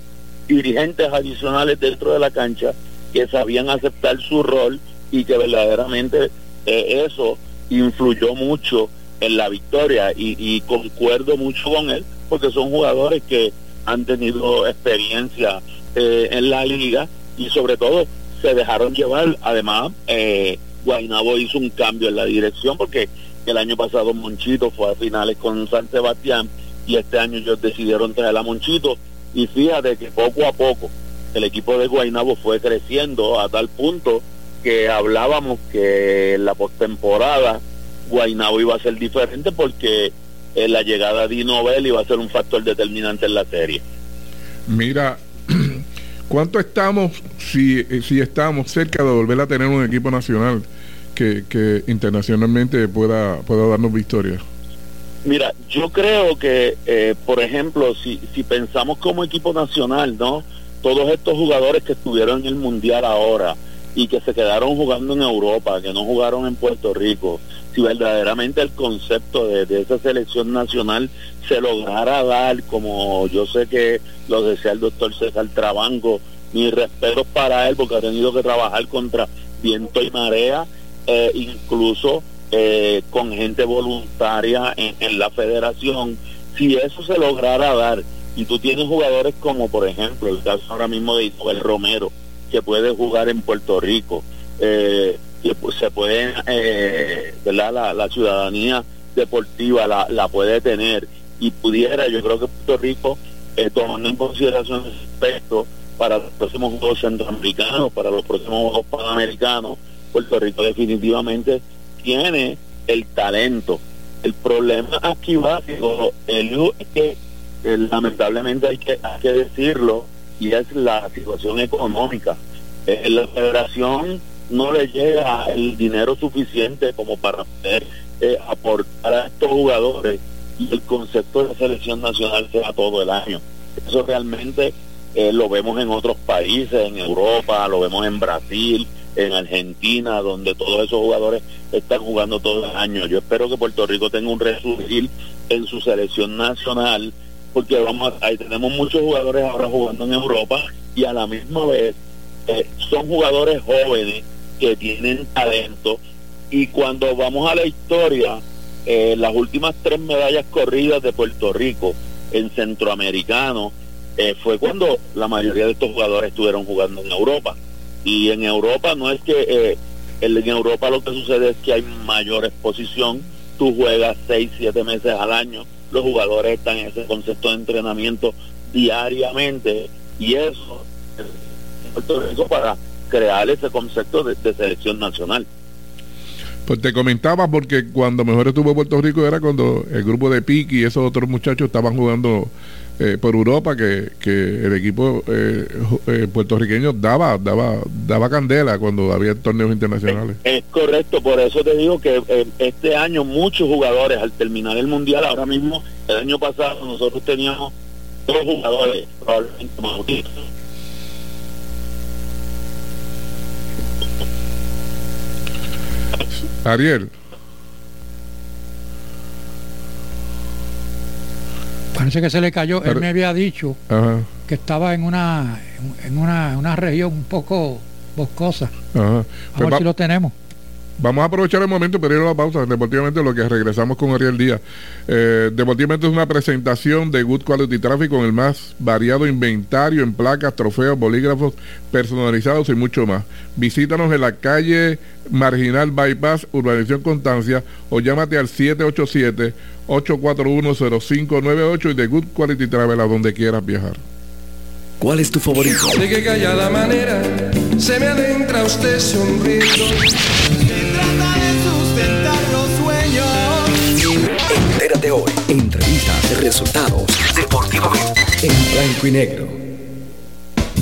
dirigentes adicionales dentro de la cancha que sabían aceptar su rol y que verdaderamente eh, eso influyó mucho en la victoria y, concuerdo mucho con él porque son jugadores que han tenido experiencia eh, en la liga y sobre todo se dejaron llevar. Además, eh, Guaynabo hizo un cambio en la dirección porque el año pasado Monchito fue a finales con San Sebastián y este año ellos decidieron traer a Monchito y fíjate que poco a poco el equipo de Guaynabo fue creciendo a tal punto que hablábamos que en la postemporada Guaynabo iba a ser diferente porque eh, la llegada de Inobel iba a ser un factor determinante en la serie. Mira, ¿Cuánto estamos, si, si estamos cerca de volver a tener un equipo nacional que, que internacionalmente pueda, pueda darnos victoria? Mira, yo creo que, eh, por ejemplo, si, si pensamos como equipo nacional, ¿no? Todos estos jugadores que estuvieron en el Mundial ahora y que se quedaron jugando en Europa, que no jugaron en Puerto Rico, si verdaderamente el concepto de, esa selección nacional se lograra dar, como yo sé que lo desea el doctor César Trabango, mi respeto para él porque ha tenido que trabajar contra viento y marea, eh, incluso eh, con gente voluntaria en, la federación, si eso se lograra dar, y tú tienes jugadores como por ejemplo el caso ahora mismo de Isabel Romero, que puede jugar en Puerto Rico, eh, se puede, eh, ¿verdad? La, ciudadanía deportiva la, la puede tener y pudiera, yo creo que Puerto Rico, eh, tomando en consideración ese aspecto, para los próximos Juegos Centroamericanos, para los próximos Juegos Panamericanos, Puerto Rico definitivamente tiene el talento. El problema aquí básico el, es que eh, lamentablemente hay que, hay que decirlo y es la situación económica. Eh, la federación no le llega el dinero suficiente como para poder eh, aportar a estos jugadores y el concepto de selección nacional sea todo el año. Eso realmente lo vemos en otros países, en Europa, lo vemos en Brasil, en Argentina, donde todos esos jugadores están jugando todo el año. Yo espero que Puerto Rico tenga un resurgir en su selección nacional, porque vamos ahí tenemos muchos jugadores ahora jugando en Europa y a la misma vez eh, son jugadores jóvenes que tienen talento. Y cuando vamos a la historia, eh, las últimas tres medallas corridas de Puerto Rico en centroamericano eh, fue cuando la mayoría de estos jugadores estuvieron jugando en Europa. Y en Europa no es que eh, en Europa lo que sucede es que hay mayor exposición, tú juegas seis, siete meses al año, los jugadores están en ese concepto de entrenamiento diariamente. Y eso es Puerto Rico para crear ese concepto de, selección nacional. Pues te comentaba porque cuando mejor estuvo Puerto Rico era cuando el grupo de Piqui y esos otros muchachos estaban jugando eh, por Europa que, que el equipo eh, eh, puertorriqueño daba, daba, daba candela cuando había torneos internacionales. Es, correcto, por eso te digo que este año muchos jugadores al terminar el mundial, ahora mismo, el año pasado nosotros teníamos dos jugadores, probablemente más Ariel. Parece que se le cayó. Él me había dicho que estaba en una, en una, una región un poco boscosa. A pues ver si lo tenemos. Vamos a aprovechar el momento para ir a la pausa. Deportivamente, lo que regresamos con Ariel Díaz. Eh, Deportivamente es una presentación de Good Quality Traffic con el más variado inventario en placas, trofeos, bolígrafos personalizados y mucho más. Visítanos en la calle Marginal Bypass, Urbanización Constancia, o llámate al 787-841-0598 y de Good Quality Travel a donde quieras viajar. ¿Cuál es tu favorito? De qué callada manera se me adentra usted sonriendo Entérate hoy. Entrevistas, resultados, deportivamente, en blanco y negro.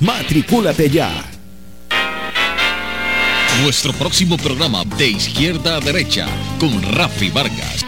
Matricúlate ya. Nuestro próximo programa de izquierda a derecha con Rafi Vargas.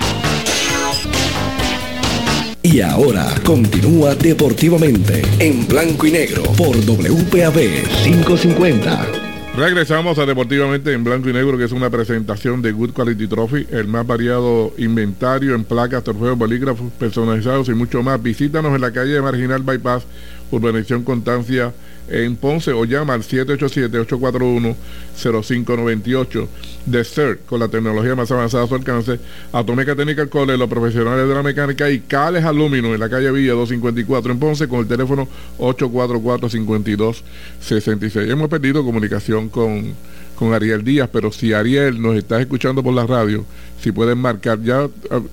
Y ahora continúa deportivamente en blanco y negro por WPAB 550. Regresamos a Deportivamente en Blanco y Negro, que es una presentación de Good Quality Trophy, el más variado inventario en placas, trofeos, bolígrafos personalizados y mucho más. Visítanos en la calle Marginal Bypass, Urbanización Constancia en Ponce o llama al 787-841-0598 de CERT con la tecnología más avanzada a su alcance, Atomica Technical College, los profesionales de la mecánica y Cales Alumino en la calle Villa 254 en Ponce con el teléfono 844-5266. Hemos perdido comunicación con, con Ariel Díaz, pero si Ariel nos está escuchando por la radio, si pueden marcar, ya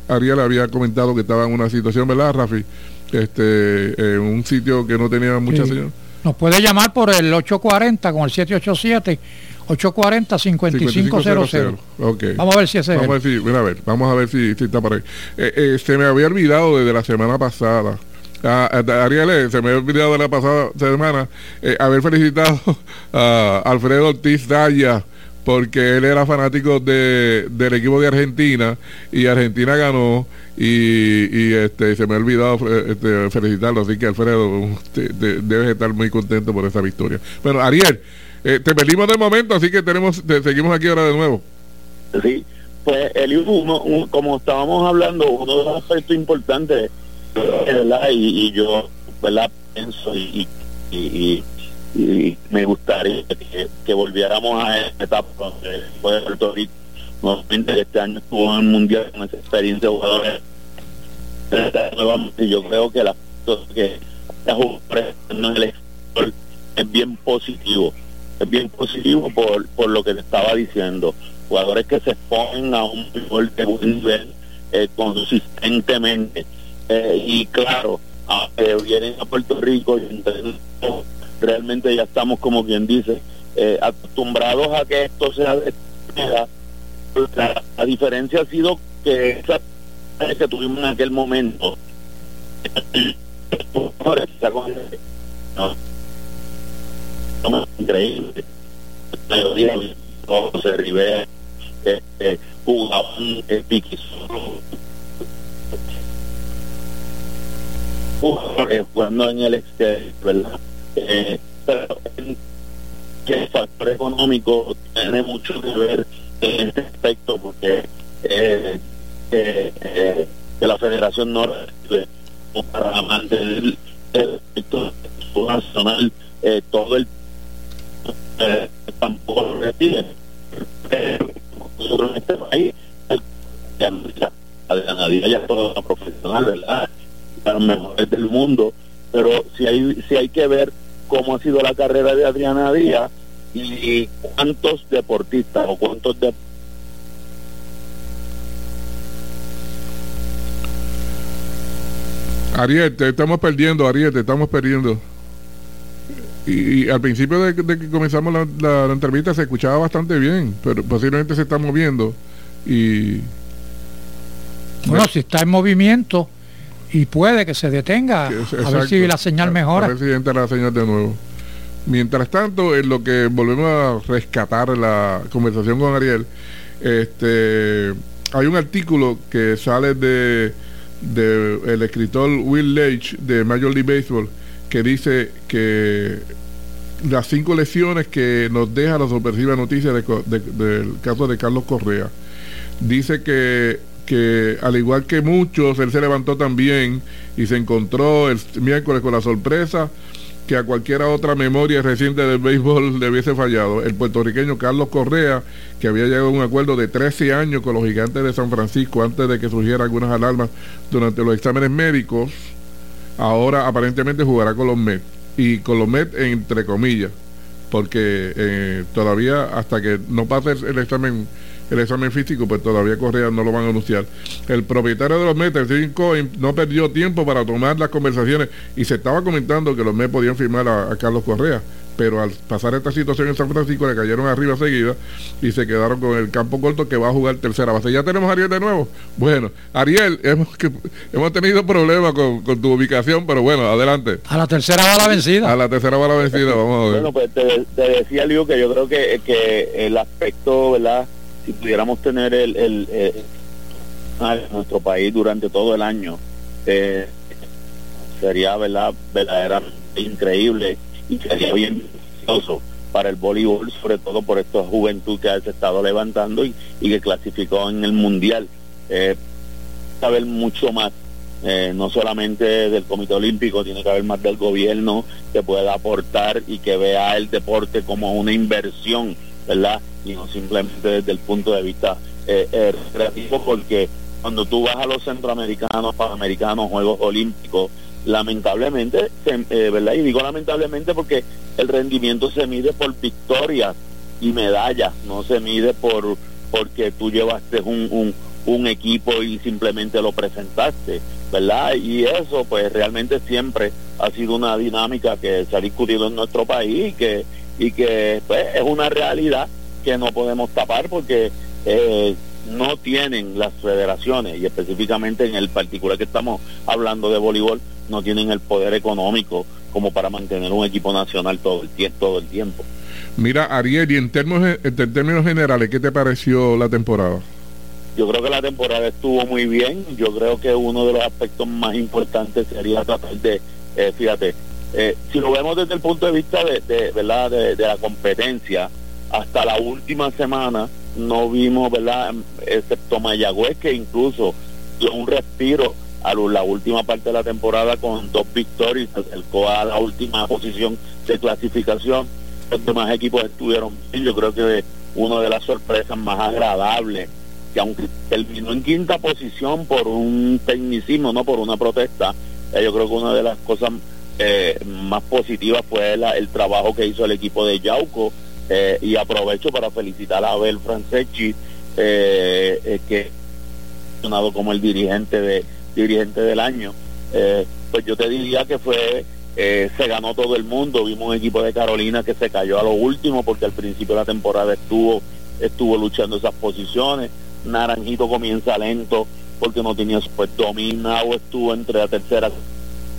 Ariel había comentado que estaba en una situación, ¿verdad, Rafi? Este, en un sitio que no tenía mucha señal. Nos puede llamar por el 840 con el 787 840 5500. Okay. Vamos a ver si ese vamos es. A ver si, a ver, vamos a ver si, está por ahí. Eh, eh, se me había olvidado desde la semana pasada. A, Ariel, eh, se me había olvidado de la pasada semana haber felicitado a Alfredo Ortiz Daya porque él era fanático de, del equipo de Argentina y Argentina ganó y, este se me ha olvidado este, felicitarlo. Así que Alfredo debes estar muy contento por esa victoria. Bueno Ariel eh, te perdimos de momento así que tenemos seguimos aquí ahora de nuevo. Sí pues el como estábamos hablando uno de los aspectos importantes. Y, y yo verdad pienso y, y y me gustaría que, volviéramos a esta etapa donde fue Puerto Rico nuevamente este año estuvo en el mundial con esa experiencia de jugadores. Y yo creo que la que el es bien positivo es bien positivo por, por lo que te estaba diciendo. Jugadores que se exponen a un nivel de buen nivel eh, consistentemente. Eh, y claro eh, vienen a Puerto Rico y realmente ya estamos, como quien dice, eh, acostumbrados a que esto sea de la, la, diferencia ha sido que esa que tuvimos en aquel momento increíble José Rivera este, jugaban el jugando en el exterior verdad eh, pero que el factor económico tiene mucho que ver en este aspecto porque eh, eh, que la Federación no para mantener el aspecto nacional todo el tampoco lo recibe. Nosotros en este país la ganadería ya es toda profesional verdad para los mejores del mundo pero si hay si hay que ver cómo ha sido la carrera de Adriana Díaz y, cuántos deportistas o cuántos de Ariel, te estamos perdiendo, Ariel, te estamos perdiendo. Y, al principio de, que comenzamos la, entrevista se escuchaba bastante bien, pero posiblemente se está moviendo y... Bueno, si está en movimiento, y puede que se detenga a ver si la señal mejora. A ver si entra la señal de nuevo. Mientras tanto, en lo que volvemos a rescatar la conversación con Ariel, este hay un artículo que sale de, el escritor Will Leitch de Major League Baseball que dice que las cinco lesiones que nos deja la sorpresiva noticia del caso de Carlos Correa dice que que al igual que muchos, él se levantó también y se encontró el miércoles con la sorpresa que a cualquiera otra memoria reciente del béisbol le hubiese fallado. El puertorriqueño Carlos Correa, que había llegado a un acuerdo de 13 años con los gigantes de San Francisco antes de que surgieran algunas alarmas durante los exámenes médicos, ahora aparentemente jugará con los Mets. y con los Mets entre comillas, porque eh, todavía hasta que no pase el examen el examen físico, pues todavía Correa no lo van a anunciar. El propietario de los Mets, el Cohen, no perdió tiempo para tomar las conversaciones y se estaba comentando que los Mets podían firmar a Carlos Correa pero al pasar esta situación en San Francisco le cayeron arriba seguida y se quedaron con el campo corto que va a jugar tercera base. Ya tenemos a Ariel de nuevo. Bueno, Ariel, hemos, hemos tenido problemas con, tu ubicación, pero bueno, adelante. A la tercera bala vencida. A la tercera bala vencida, vamos a ver. Bueno, pues te, decía, Liu, que yo creo que, que el aspecto, ¿verdad? Si pudiéramos tener el, el, nuestro país durante todo el año, eh, sería, ¿verdad? Verdaderamente increíble y sería bien para el voleibol, sobre todo por esta juventud que ha estado levantando y, que clasificó en el mundial. Eh, saber mucho más, eh, no solamente del Comité Olímpico, tiene que haber más del gobierno que pueda aportar y que vea el deporte como una inversión, ¿verdad? Y no simplemente desde el punto de vista eh, eh recreativo, porque cuando tú vas a los centroamericanos, panamericanos, Juegos Olímpicos, lamentablemente, eh, ¿verdad? Y digo lamentablemente porque el rendimiento se mide por victorias y medallas, no se mide por porque tú llevaste un, un, equipo y simplemente lo presentaste, ¿verdad? Y eso pues realmente siempre ha sido una dinámica que se ha discutido en nuestro país que, y que pues, es una realidad que no podemos tapar porque eh, no tienen las federaciones y específicamente en el particular que estamos hablando de voleibol no tienen el poder económico como para mantener un equipo nacional todo el tiempo todo el tiempo. Mira Ariel y en términos en términos generales qué te pareció la temporada yo creo que la temporada estuvo muy bien. Yo creo que uno de los aspectos más importantes sería tratar de eh, fíjate eh, si lo vemos desde el punto de vista de, verdad de la competencia hasta la última semana no vimos, ¿verdad? Excepto Mayagüez, que incluso dio un respiro a la última parte de la temporada con dos victorias, acercó a la última posición de clasificación. Los demás equipos estuvieron bien. Yo creo que una de las sorpresas más agradables, que aunque terminó en quinta posición por un tecnicismo, no por una protesta, eh, yo creo que una de las cosas eh, más positivas fue el trabajo que hizo el equipo de Yauco eh, y aprovecho para felicitar a Abel Franceschi, eh, eh, que ha como el dirigente de dirigente del año. pues yo te diría que fue se ganó todo el mundo. Vimos un equipo de Carolina que se cayó a lo último porque al principio de la temporada estuvo estuvo luchando esas posiciones. Naranjito comienza lento porque no tenía pues dominado estuvo entre la tercera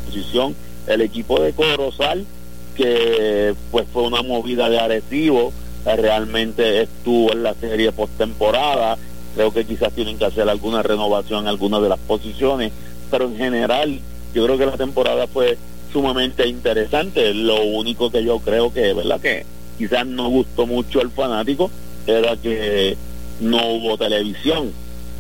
posición. El equipo de Corozal que pues fue una movida de Arecibo, realmente estuvo en la serie postemporada, creo que quizás tienen que hacer alguna renovación en algunas de las posiciones, pero en general yo creo que la temporada fue sumamente interesante, lo único que yo creo que, ¿verdad? Que quizás no gustó mucho al fanático era que no hubo televisión,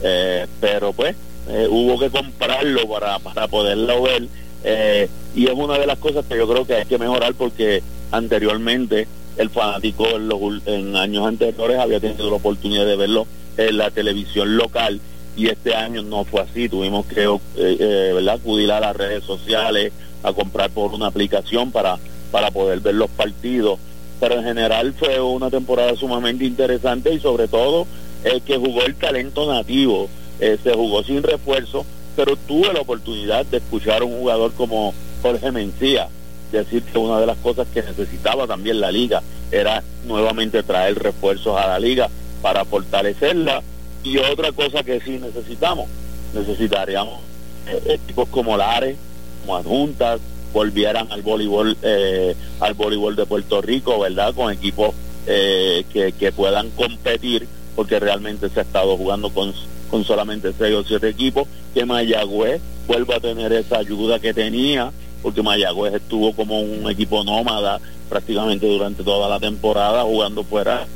eh, pero pues eh, hubo que comprarlo para, para poderlo ver eh, y es una de las cosas que yo creo que hay que mejorar porque anteriormente el fanático en, los, en años anteriores había tenido la oportunidad de verlo en la televisión local y este año no fue así, tuvimos que eh, eh, ¿verdad? acudir a las redes sociales, a comprar por una aplicación para, para poder ver los partidos, pero en general fue una temporada sumamente interesante y sobre todo el que jugó el talento nativo, se jugó sin refuerzo, pero tuve la oportunidad de escuchar a un jugador como Jorge Mencía decir que una de las cosas que necesitaba también la liga era nuevamente traer refuerzos a la liga para fortalecerla. Y otra cosa que sí necesitamos necesitaríamos eh, equipos como Lares como adjuntas volvieran al voleibol eh, al voleibol de Puerto Rico verdad con equipos eh, que, que puedan competir porque realmente se ha estado jugando con con solamente seis o siete equipos, que Mayagüez vuelva a tener esa ayuda que tenía, porque Mayagüez estuvo como un equipo nómada prácticamente durante toda la temporada jugando fuera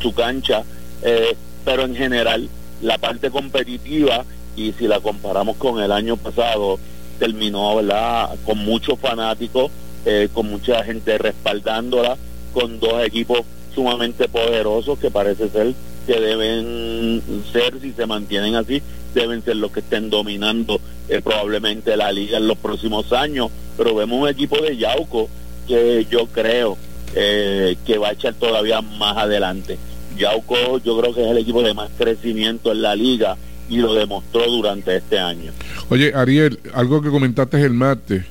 su cancha, eh, pero en general la parte competitiva y si la comparamos con el año pasado terminó verdad con muchos fanáticos eh, con mucha gente respaldándola con dos equipos sumamente poderosos que parece ser que deben ser, si se mantienen así, deben ser los que estén dominando eh, probablemente la liga en los próximos años. Pero vemos un equipo de Yauco que yo creo eh, que va a echar todavía más adelante. Yauco yo creo que es el equipo de más crecimiento en la liga y lo demostró durante este año. Oye, Ariel, algo que comentaste el martes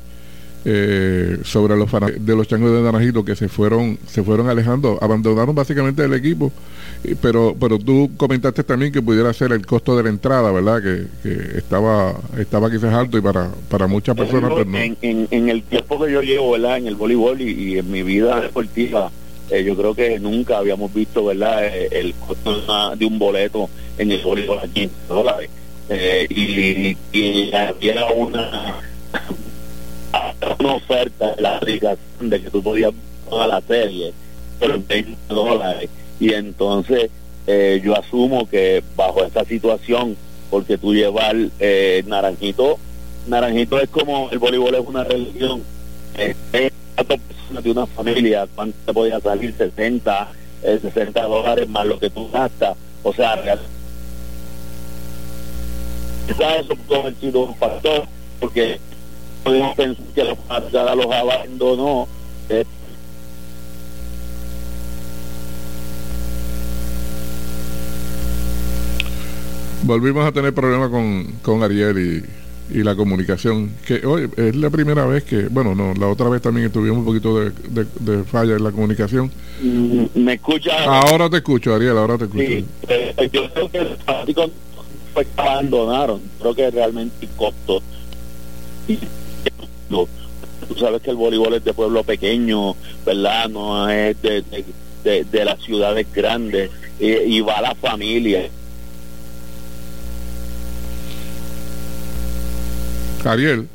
eh, sobre los de los changos de Naranjito que se fueron se fueron alejando, abandonaron básicamente el equipo, pero pero tú comentaste también que pudiera ser el costo de la entrada, ¿verdad? Que, estaba estaba quizás alto y para para muchas personas pues, en, el tiempo que yo llevo, ¿verdad? En el voleibol y, en mi vida deportiva, eh, yo creo que nunca habíamos visto, ¿verdad? Eh, el costo de un boleto en el voleibol aquí en dólares. y, y había una una oferta de la aplicación de que tú podías toda la serie por 20 dólares. Y entonces eh, yo asumo que bajo esta situación porque tú llevar eh, naranjito naranjito es como el voleibol es una religión. Eh, de una familia cuánto te podía salir 60 60 eh, dólares más lo que tú gastas. O sea eso convertido un factor porque podemos pensar que la pasada los abandonó. Eh. Volvimos a tener problemas con, con Ariel y, y, la comunicación. Que hoy es la primera vez que, bueno, no, la otra vez también tuvimos un poquito de, de, falla en la comunicación. Mm, ¿Me escucha? Ahora te escucho, Ariel, ahora te escucho. Sí, eh, yo creo que los abandonaron. Creo que realmente costó tú sabes que el voleibol es de pueblo pequeño, ¿verdad? No es de, de, las ciudades grandes y, va la familia. Ariel.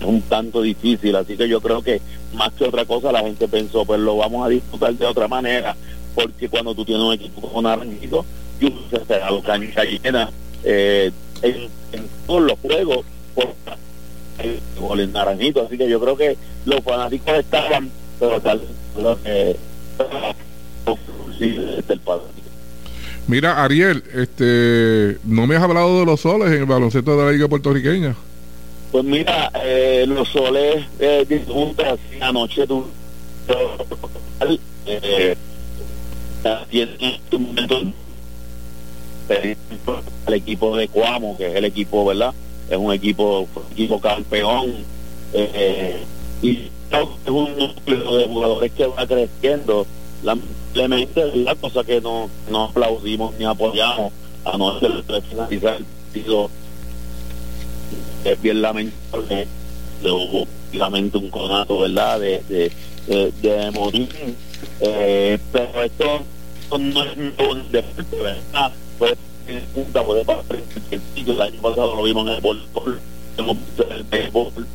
Es un tanto difícil, así que yo creo que más que otra cosa la gente pensó, pues lo vamos a disfrutar de otra manera, porque cuando tú tienes un equipo como Naranjito, yo se cancha llena eh, en, en todos los juegos, por gol en naranjito, así que yo creo que los fanáticos estaban, pero tal lo que Mira, Ariel, este, no me has hablado de los soles en el baloncesto de la Liga Puertorriqueña. Pues mira, eh, los soles eh, disfrutan anoche tú, eh, momento el equipo de Cuamo, que es el equipo, ¿verdad? Es un equipo, equipo campeón eh, y es un núcleo de jugadores que va creciendo. Lamentablemente la cosa que no, no aplaudimos ni apoyamos a no finalizar el partido es bien lamentable. Hubo un conato verdad de de, morir eh, pero esto, no es un deporte verdad pues punta puede pasar en el sitio. El año pasado lo vimos en el voleibol, hemos visto en el béisbol.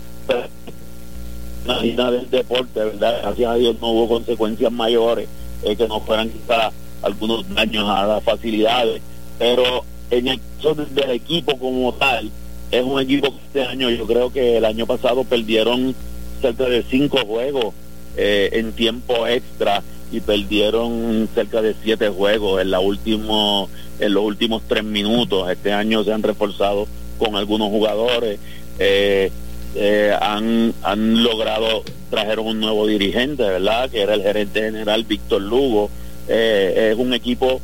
Nada del deporte, ¿verdad? Gracias a Dios no hubo consecuencias mayores eh, que no fueran quizás algunos daños a las facilidades, pero en el caso del equipo como tal, es un equipo que este año, yo creo que el año pasado perdieron cerca de cinco juegos eh, en tiempo extra y perdieron cerca de siete juegos en la último en los últimos tres minutos. Este año se han reforzado con algunos jugadores, eh, eh, han, han logrado, trajeron un nuevo dirigente, ¿verdad? Que era el gerente general Víctor Lugo. Eh, es un equipo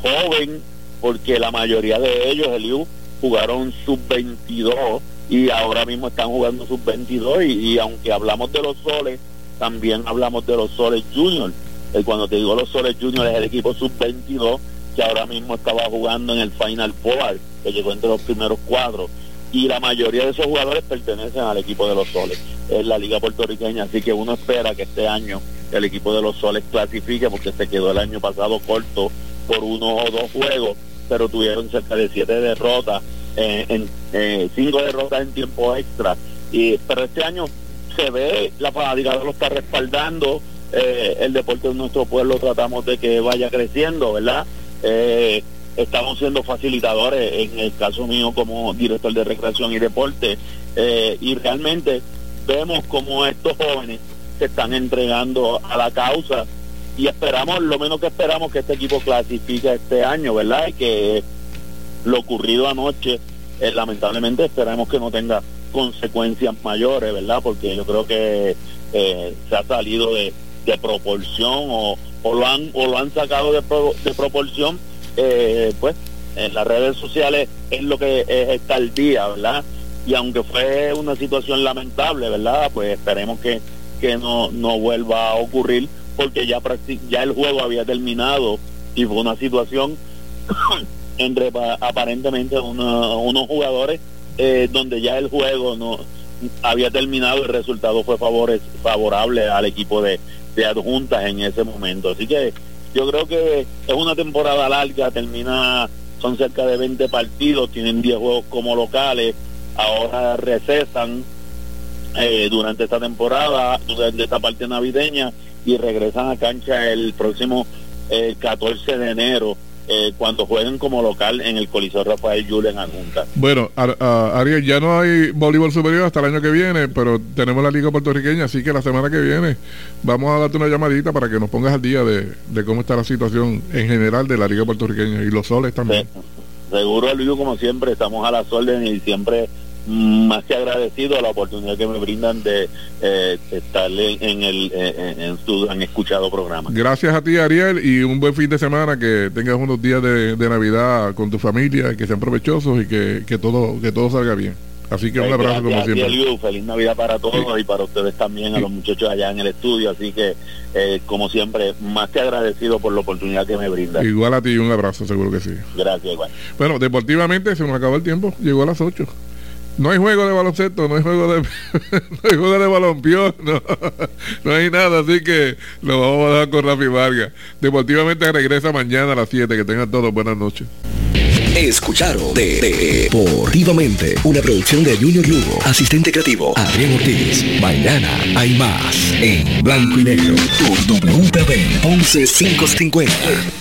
joven porque la mayoría de ellos, Eliu, jugaron sub-22 y ahora mismo están jugando sub-22 y, y aunque hablamos de los soles, también hablamos de los soles juniors cuando te digo los Soles Juniors es el equipo sub-22 que ahora mismo estaba jugando en el Final Four, que llegó entre los primeros cuadros. Y la mayoría de esos jugadores pertenecen al equipo de los Soles, es la Liga Puertorriqueña. Así que uno espera que este año el equipo de los Soles clasifique, porque se quedó el año pasado corto por uno o dos juegos, pero tuvieron cerca de siete derrotas, eh, en, eh, cinco derrotas en tiempo extra. Y, pero este año se ve, la fanática lo está respaldando, eh, el deporte de nuestro pueblo tratamos de que vaya creciendo, ¿verdad? Eh, estamos siendo facilitadores, en el caso mío como director de recreación y deporte, eh, y realmente vemos como estos jóvenes se están entregando a la causa y esperamos, lo menos que esperamos que este equipo clasifique este año, ¿verdad? Y que lo ocurrido anoche, lamentablemente esperamos que no tenga consecuencias mayores, ¿verdad? Porque yo creo que eh, se ha salido de, proporción o, o, lo han o lo han sacado de, de proporción, eh, pues en las redes sociales es lo que es estar al día, ¿verdad? Y aunque fue una situación lamentable, ¿verdad? Pues esperemos que, que no, no vuelva a ocurrir porque ya, ya el juego había terminado y fue una situación entre aparentemente unos jugadores eh, donde ya el juego no había terminado el resultado fue favorable al equipo de, de adjuntas en ese momento. Así que yo creo que es una temporada larga, termina, son cerca de 20 partidos, tienen 10 juegos como locales, ahora recesan eh, durante esta temporada, durante esta parte navideña y regresan a cancha el próximo 14 de enero eh, cuando jueguen como local en el Coliseo Rafael Yulen en Junta. Bueno, Ariel, ya no hay voleibol superior hasta el año que viene, pero tenemos la Liga Puertorriqueña, así que la semana que viene vamos a darte una llamadita para que nos pongas al día de, cómo está la situación en general de la Liga Puertorriqueña y los soles también. seguro, Luis, como siempre, estamos a las órdenes y siempre más que agradecido a la oportunidad que me brindan de eh, estar en, el en, su han escuchado programa. Gracias a ti Ariel y un buen fin de semana que tengas unos días de, Navidad con tu familia, que sean provechosos y que, que todo que todo salga bien. Así que un abrazo como siempre. feliz Navidad para todos y para ustedes también, a los muchachos allá en el estudio. Así que, eh, como siempre, más que agradecido por la oportunidad que me brinda. Igual a ti, un abrazo, seguro que sí. Gracias, igual. Bueno, deportivamente se nos acabó el tiempo, llegó a las 8. No hay juego de baloncesto, no hay juego de, no hay juego de balompión, no, no, hay nada, así que lo vamos a dejar con Rafi Vargas. Deportivamente regresa mañana a las 7, que tengan todos buenas noches. Escucharon de, Deportivamente, una producción de Junior Lugo, asistente creativo Adrián Ortiz. Mañana hay más en blanco y negro por WPB 11550.